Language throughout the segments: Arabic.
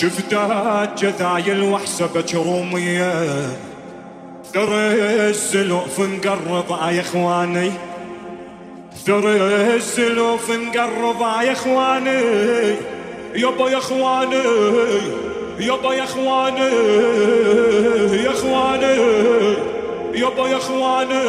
شفتات جذايل وحسبت رومية ثرى السلوف مقرضة يا إخواني. ثرى السلوف مقرضة يا إخواني. يابا يا إخواني يابا يا إخواني يا إخواني يابا يا إخواني.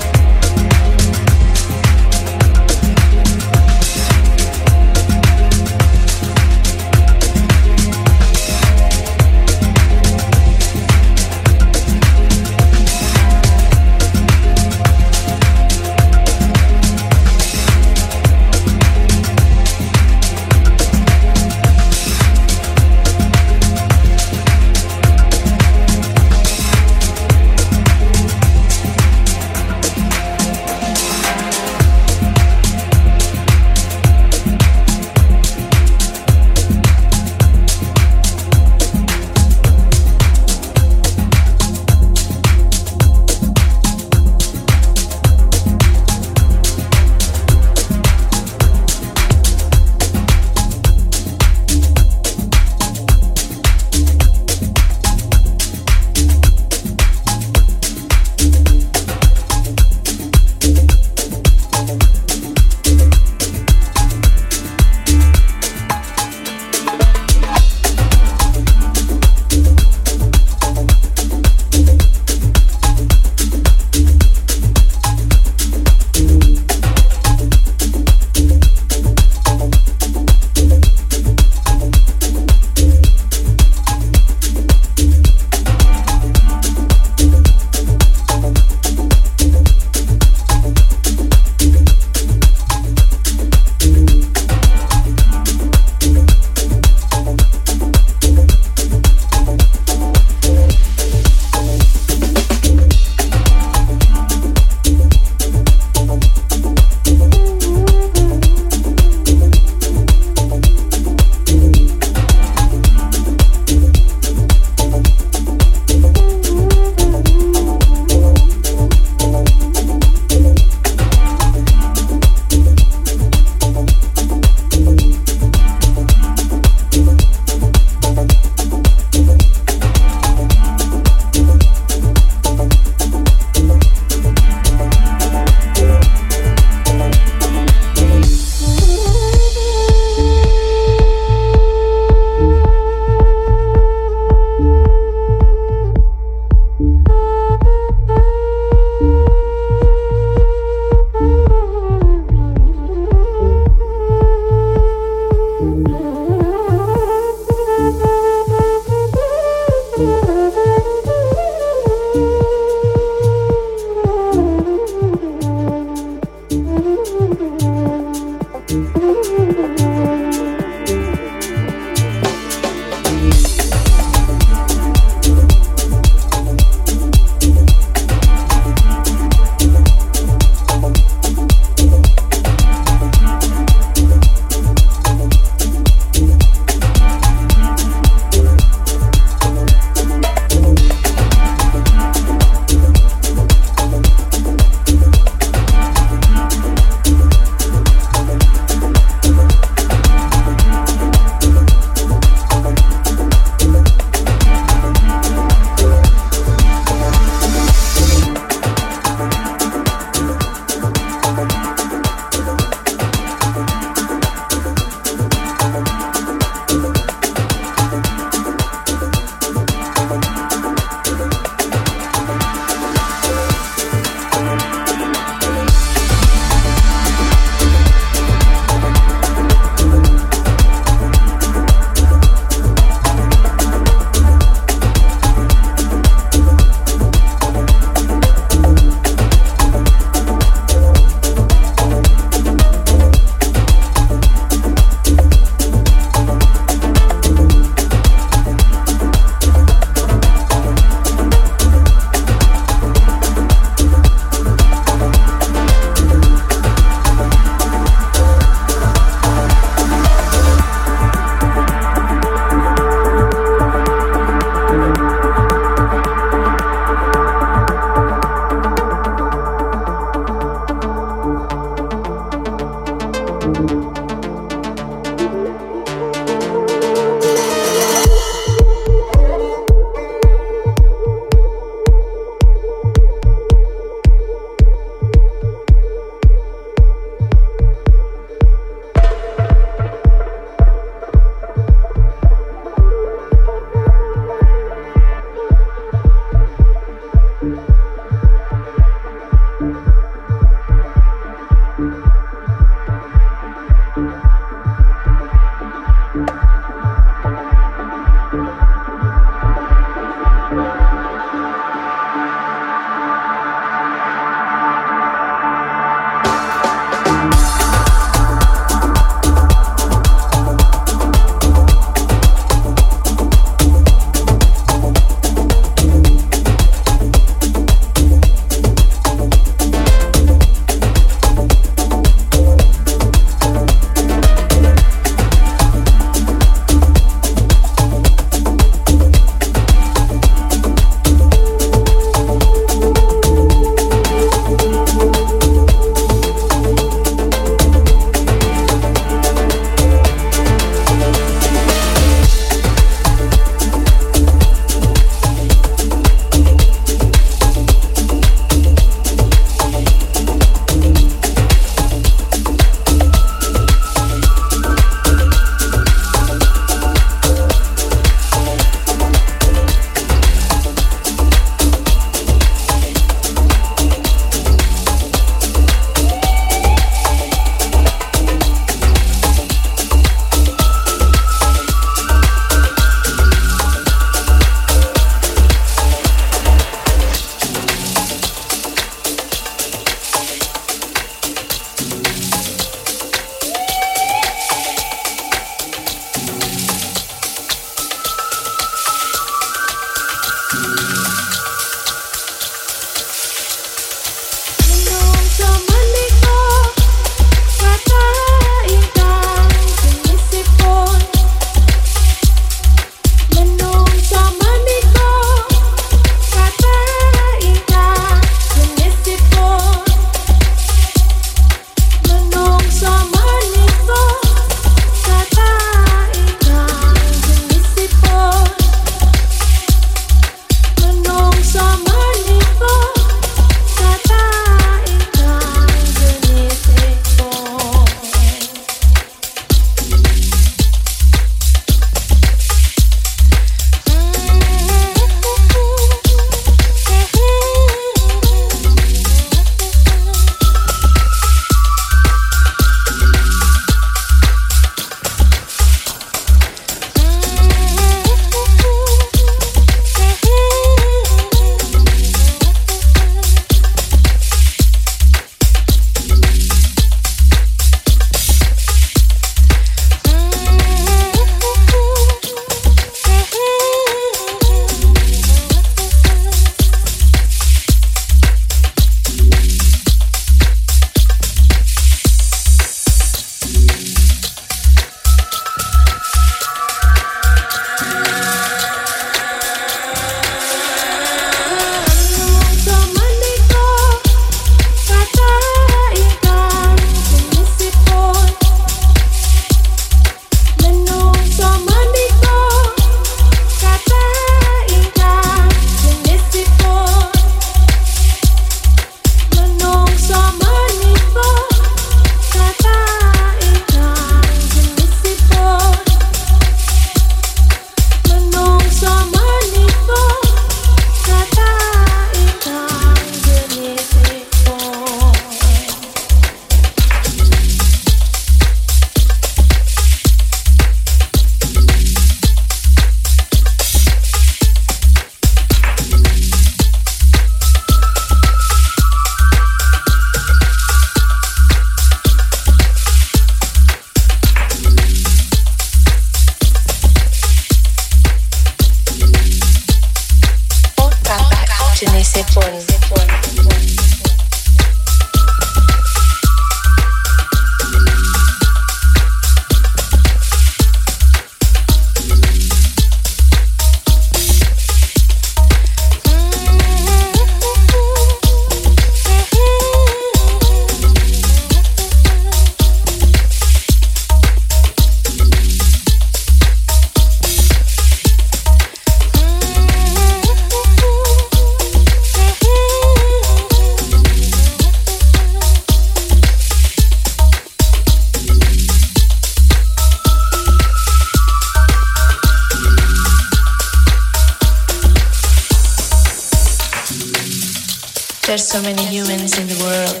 There's so many humans in the world.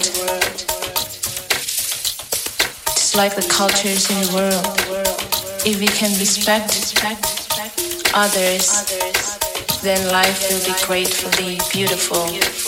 Just like the cultures in the world. If we can respect others, then life will be gratefully beautiful.